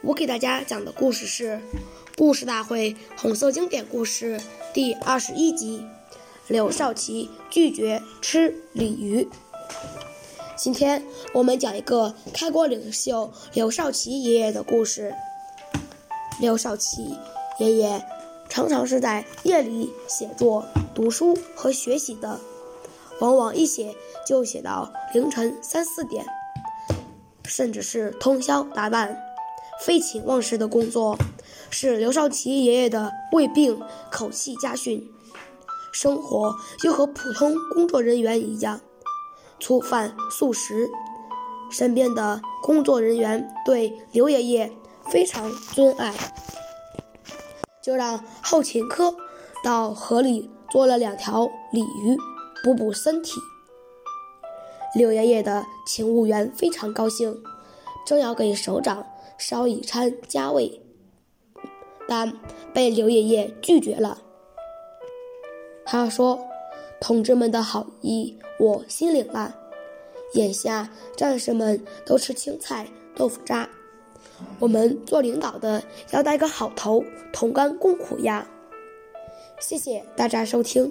我给大家讲的故事是《故事大会红色经典故事》第二十一集：刘少奇拒绝吃鲤鱼。今天我们讲一个开国领袖刘少奇爷爷的故事。刘少奇爷爷常常是在夜里写作。读书和学习的，往往一写就写到凌晨三四点，甚至是通宵达旦，废寝忘食的工作，使刘少奇爷爷的胃病口气加训，生活又和普通工作人员一样，粗饭素食。身边的工作人员对刘爷爷非常尊爱，就让后勤科到河里。捉了两条鲤鱼，补补身体。刘爷爷的勤务员非常高兴，正要给首长烧一餐加味，但被刘爷爷拒绝了。他说：“同志们的好意我心领了，眼下战士们都吃青菜豆腐渣，我们做领导的要带个好头，同甘共苦呀。”谢谢大家收听，